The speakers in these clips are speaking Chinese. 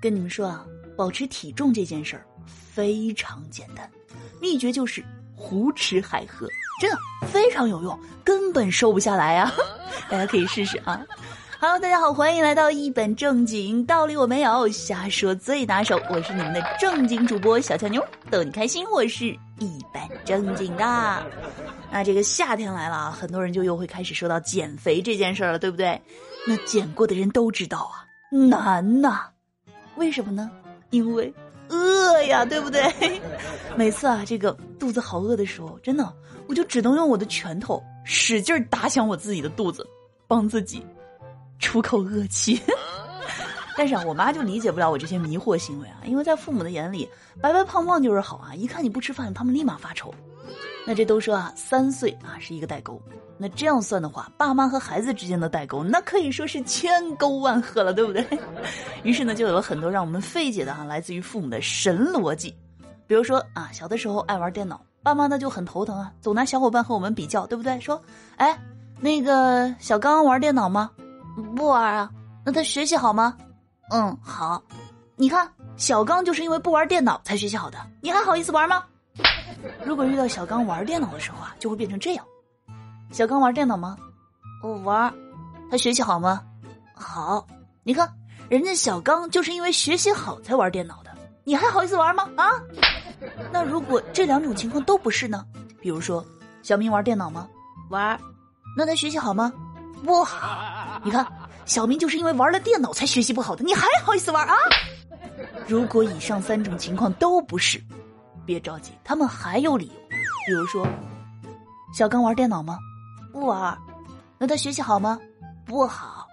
跟你们说啊，保持体重这件事儿非常简单，秘诀就是胡吃海喝，真的非常有用，根本瘦不下来啊！大家可以试试啊。Hello，大家好，欢迎来到一本正经，道理我没有，瞎说最拿手。我是你们的正经主播小乔妞，逗你开心。我是一本正经的。那这个夏天来了，很多人就又会开始说到减肥这件事了，对不对？那减过的人都知道啊，难呐。为什么呢？因为饿呀，对不对？每次啊，这个肚子好饿的时候，真的，我就只能用我的拳头使劲打响我自己的肚子，帮自己。出口恶气，但是啊，我妈就理解不了我这些迷惑行为啊，因为在父母的眼里，白白胖胖就是好啊，一看你不吃饭，他们立马发愁。那这都说啊，三岁啊是一个代沟，那这样算的话，爸妈和孩子之间的代沟，那可以说是千沟万壑了，对不对？于是呢，就有了很多让我们费解的啊，来自于父母的神逻辑，比如说啊，小的时候爱玩电脑，爸妈呢就很头疼啊，总拿小伙伴和我们比较，对不对？说，哎，那个小刚玩电脑吗？不玩啊？那他学习好吗？嗯，好。你看，小刚就是因为不玩电脑才学习好的，你还好意思玩吗？如果遇到小刚玩电脑的时候啊，就会变成这样：小刚玩电脑吗？我玩。他学习好吗？好。你看，人家小刚就是因为学习好才玩电脑的，你还好意思玩吗？啊？那如果这两种情况都不是呢？比如说，小明玩电脑吗？玩。那他学习好吗？不好，你看，小明就是因为玩了电脑才学习不好的，你还好意思玩啊？如果以上三种情况都不是，别着急，他们还有理由。比如说，小刚玩电脑吗？不玩。那他学习好吗？不好。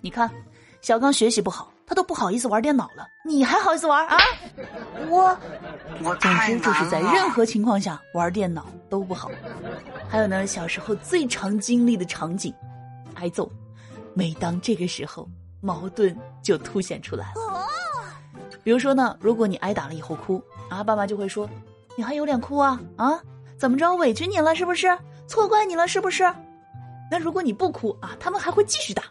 你看，小刚学习不好，他都不好意思玩电脑了，你还好意思玩啊？我，我总之就是在任何情况下玩电脑都不好。还有呢，小时候最常经历的场景。挨揍，每当这个时候，矛盾就凸显出来了。比如说呢，如果你挨打了以后哭啊，爸妈就会说：“你还有脸哭啊？啊，怎么着委屈你了是不是？错怪你了是不是？”那如果你不哭啊，他们还会继续打，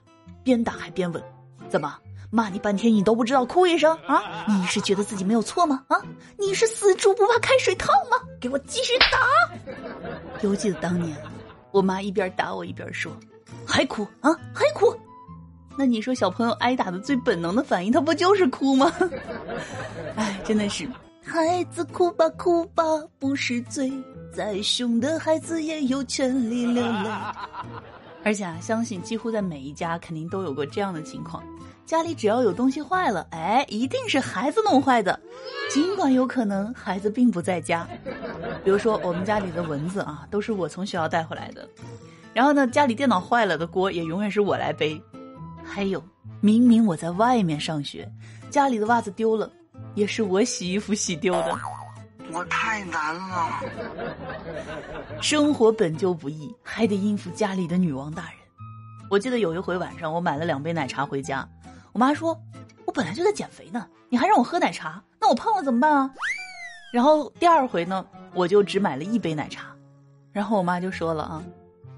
边打还边问：“怎么骂你半天你都不知道哭一声啊？你是觉得自己没有错吗？啊，你是死猪不怕开水烫吗？给我继续打！” 犹记得当年，我妈一边打我一边说。还哭啊？还哭？那你说小朋友挨打的最本能的反应，他不就是哭吗？哎，真的是，孩子哭吧哭吧不是罪，再凶的孩子也有权利流泪。而且啊，相信几乎在每一家肯定都有过这样的情况：家里只要有东西坏了，哎，一定是孩子弄坏的，尽管有可能孩子并不在家。比如说我们家里的蚊子啊，都是我从学校带回来的。然后呢，家里电脑坏了的锅也永远是我来背。还有，明明我在外面上学，家里的袜子丢了，也是我洗衣服洗丢的。我太难了。生活本就不易，还得应付家里的女王大人。我记得有一回晚上，我买了两杯奶茶回家，我妈说：“我本来就在减肥呢，你还让我喝奶茶，那我胖了怎么办啊？”然后第二回呢，我就只买了一杯奶茶，然后我妈就说了啊。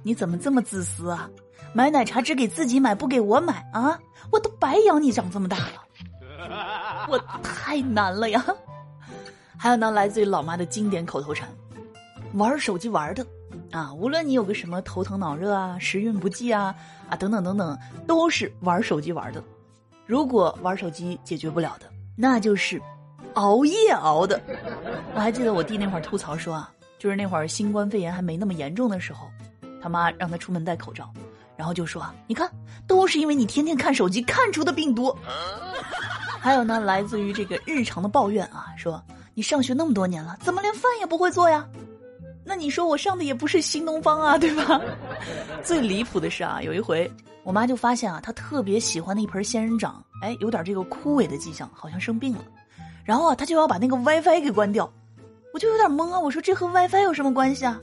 你怎么这么自私啊？买奶茶只给自己买，不给我买啊？我都白养你长这么大了，我太难了呀！还有呢，来自于老妈的经典口头禅：玩手机玩的啊，无论你有个什么头疼脑热啊、时运不济啊啊等等等等，都是玩手机玩的。如果玩手机解决不了的，那就是熬夜熬的。我还记得我弟那会儿吐槽说啊，就是那会儿新冠肺炎还没那么严重的时候。他妈让他出门戴口罩，然后就说：“你看，都是因为你天天看手机看出的病毒。”还有呢，来自于这个日常的抱怨啊，说你上学那么多年了，怎么连饭也不会做呀？那你说我上的也不是新东方啊，对吧？最离谱的是啊，有一回我妈就发现啊，她特别喜欢的一盆仙人掌，哎，有点这个枯萎的迹象，好像生病了。然后啊，她就要把那个 WiFi 给关掉，我就有点懵啊，我说这和 WiFi 有什么关系啊？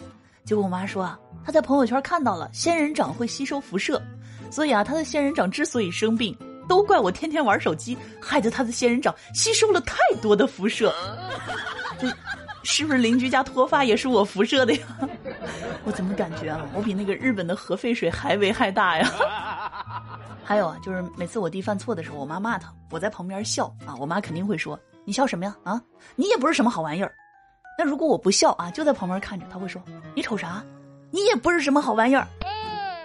结果我妈说啊。他在朋友圈看到了仙人掌会吸收辐射，所以啊，他的仙人掌之所以生病，都怪我天天玩手机，害得他的仙人掌吸收了太多的辐射。是不是邻居家脱发也是我辐射的呀？我怎么感觉啊，我比那个日本的核废水还危害大呀？还有啊，就是每次我弟犯错的时候，我妈骂他，我在旁边笑啊，我妈肯定会说：“你笑什么呀？啊，你也不是什么好玩意儿。”那如果我不笑啊，就在旁边看着，他会说：“你瞅啥？你也不是什么好玩意儿。”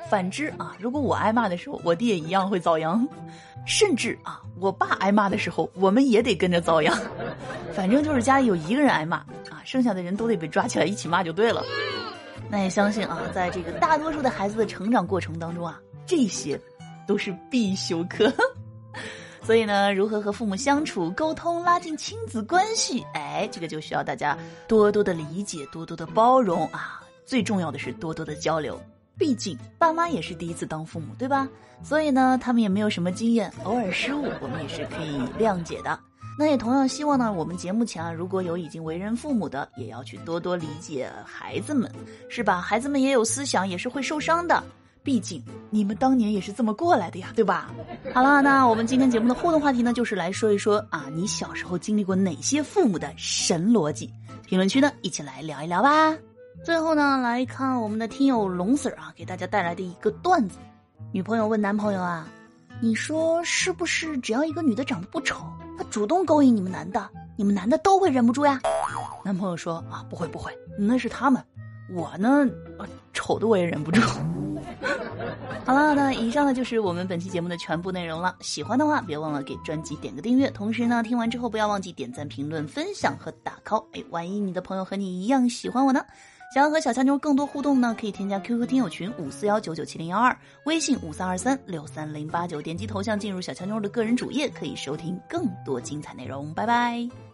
反之啊，如果我挨骂的时候，我弟也一样会遭殃。甚至啊，我爸挨骂的时候，我们也得跟着遭殃。反正就是家里有一个人挨骂啊，剩下的人都得被抓起来一起骂就对了。那也相信啊，在这个大多数的孩子的成长过程当中啊，这些都是必修课。所以呢，如何和父母相处、沟通、拉近亲子关系，哎，这个就需要大家多多的理解、多多的包容啊。最重要的是多多的交流。毕竟爸妈也是第一次当父母，对吧？所以呢，他们也没有什么经验，偶尔失误我们也是可以谅解的。那也同样希望呢，我们节目前啊，如果有已经为人父母的，也要去多多理解孩子们，是吧？孩子们也有思想，也是会受伤的。毕竟你们当年也是这么过来的呀，对吧？好了，那我们今天节目的互动话题呢，就是来说一说啊，你小时候经历过哪些父母的神逻辑？评论区呢，一起来聊一聊吧。最后呢，来看我们的听友龙 Sir 啊，给大家带来的一个段子：女朋友问男朋友啊，你说是不是只要一个女的长得不丑，她主动勾引你们男的，你们男的都会忍不住呀？男朋友说啊，不会不会，那是他们，我呢，丑的我也忍不住。好了，那以上呢就是我们本期节目的全部内容了。喜欢的话，别忘了给专辑点个订阅。同时呢，听完之后不要忘记点赞、评论、分享和打 call。哎，万一你的朋友和你一样喜欢我呢？想要和小强妞更多互动呢，可以添加 QQ 听友群五四幺九九七零幺二，微信五三二三六三零八九，点击头像进入小强妞的个人主页，可以收听更多精彩内容。拜拜。